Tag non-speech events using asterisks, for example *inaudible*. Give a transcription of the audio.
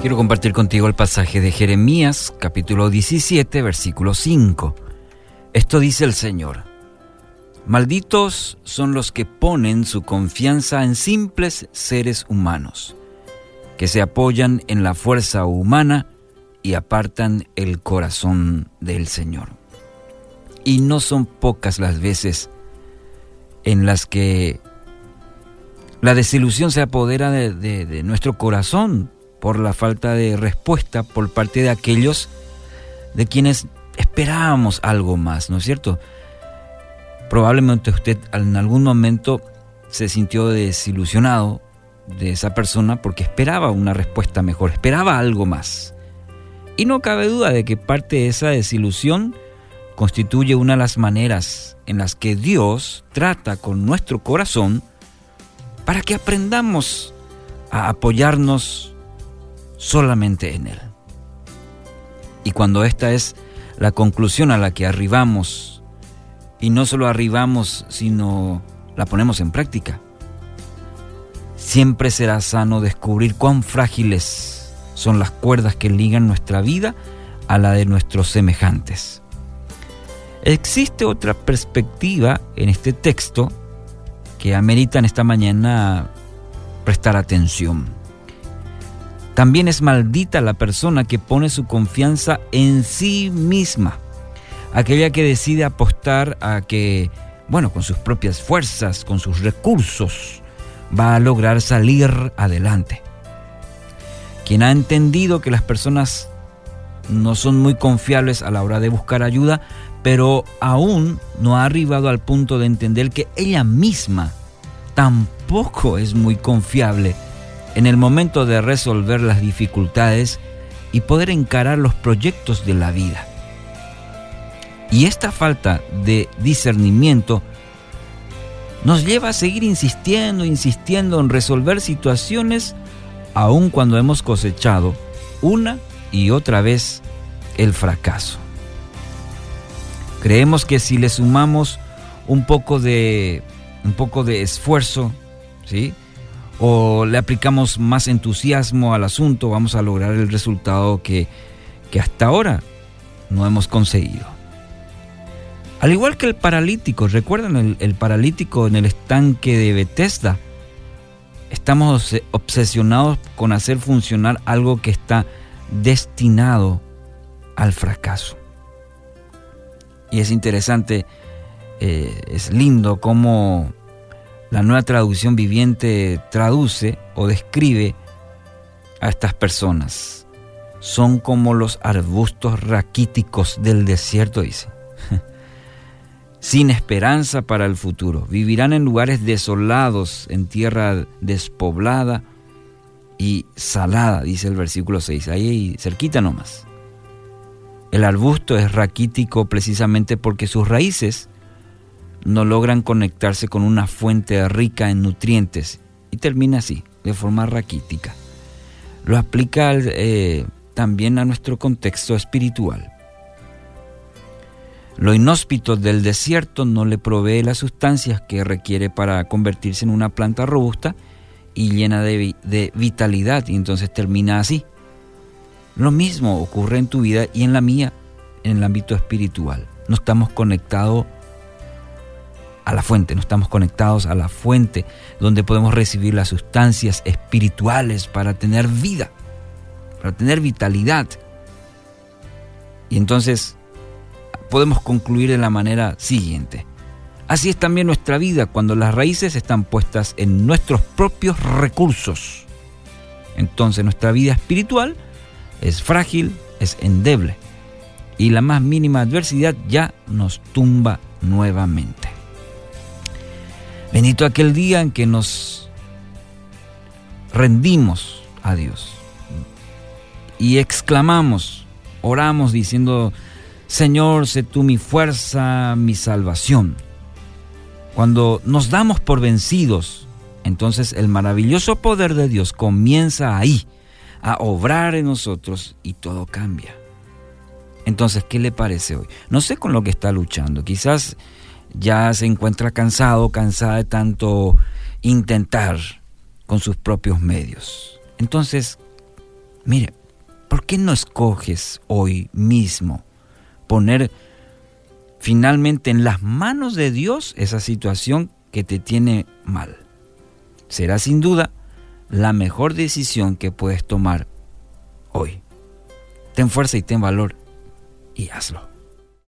Quiero compartir contigo el pasaje de Jeremías, capítulo 17, versículo 5. Esto dice el Señor. Malditos son los que ponen su confianza en simples seres humanos, que se apoyan en la fuerza humana y apartan el corazón del Señor. Y no son pocas las veces en las que la desilusión se apodera de, de nuestro corazón por la falta de respuesta por parte de aquellos de quienes esperábamos algo más, ¿no es cierto? Probablemente usted en algún momento se sintió desilusionado de esa persona porque esperaba una respuesta mejor, esperaba algo más. Y no cabe duda de que parte de esa desilusión constituye una de las maneras en las que Dios trata con nuestro corazón para que aprendamos a apoyarnos solamente en Él. Y cuando esta es la conclusión a la que arribamos, y no solo arribamos, sino la ponemos en práctica, siempre será sano descubrir cuán frágiles son las cuerdas que ligan nuestra vida a la de nuestros semejantes. Existe otra perspectiva en este texto que amerita en esta mañana prestar atención. También es maldita la persona que pone su confianza en sí misma. Aquella que decide apostar a que, bueno, con sus propias fuerzas, con sus recursos, va a lograr salir adelante. Quien ha entendido que las personas no son muy confiables a la hora de buscar ayuda, pero aún no ha arribado al punto de entender que ella misma tampoco es muy confiable en el momento de resolver las dificultades y poder encarar los proyectos de la vida. Y esta falta de discernimiento nos lleva a seguir insistiendo, insistiendo en resolver situaciones aun cuando hemos cosechado una y otra vez el fracaso. Creemos que si le sumamos un poco de un poco de esfuerzo, ¿sí? O le aplicamos más entusiasmo al asunto, vamos a lograr el resultado que, hasta ahora no hemos conseguido. Al igual que el paralítico, recuerdan el, el, paralítico en el estanque de Bethesda, estamos obsesionados con hacer funcionar algo que está destinado al fracaso. Y es interesante, eh, es lindo cómo la nueva traducción viviente traduce o describe a estas personas. Son como los arbustos raquíticos del desierto, dice. *laughs* Sin esperanza para el futuro. Vivirán en lugares desolados, en tierra despoblada y salada, dice el versículo 6. Ahí cerquita nomás. El arbusto es raquítico precisamente porque sus raíces no logran conectarse con una fuente rica en nutrientes y termina así, de forma raquítica. Lo aplica eh, también a nuestro contexto espiritual. Lo inhóspito del desierto no le provee las sustancias que requiere para convertirse en una planta robusta y llena de, de vitalidad y entonces termina así. Lo mismo ocurre en tu vida y en la mía en el ámbito espiritual. No estamos conectados a la fuente, no estamos conectados a la fuente donde podemos recibir las sustancias espirituales para tener vida, para tener vitalidad. Y entonces podemos concluir de la manera siguiente. Así es también nuestra vida cuando las raíces están puestas en nuestros propios recursos. Entonces nuestra vida espiritual es frágil, es endeble. Y la más mínima adversidad ya nos tumba nuevamente. Bendito aquel día en que nos rendimos a Dios y exclamamos, oramos diciendo, Señor, sé tú mi fuerza, mi salvación. Cuando nos damos por vencidos, entonces el maravilloso poder de Dios comienza ahí a obrar en nosotros y todo cambia. Entonces, ¿qué le parece hoy? No sé con lo que está luchando. Quizás ya se encuentra cansado, cansada de tanto intentar con sus propios medios. Entonces, Mire, ¿por qué no escoges hoy mismo poner finalmente en las manos de Dios esa situación que te tiene mal? Será sin duda la mejor decisión que puedes tomar hoy. Ten fuerza y ten valor y hazlo.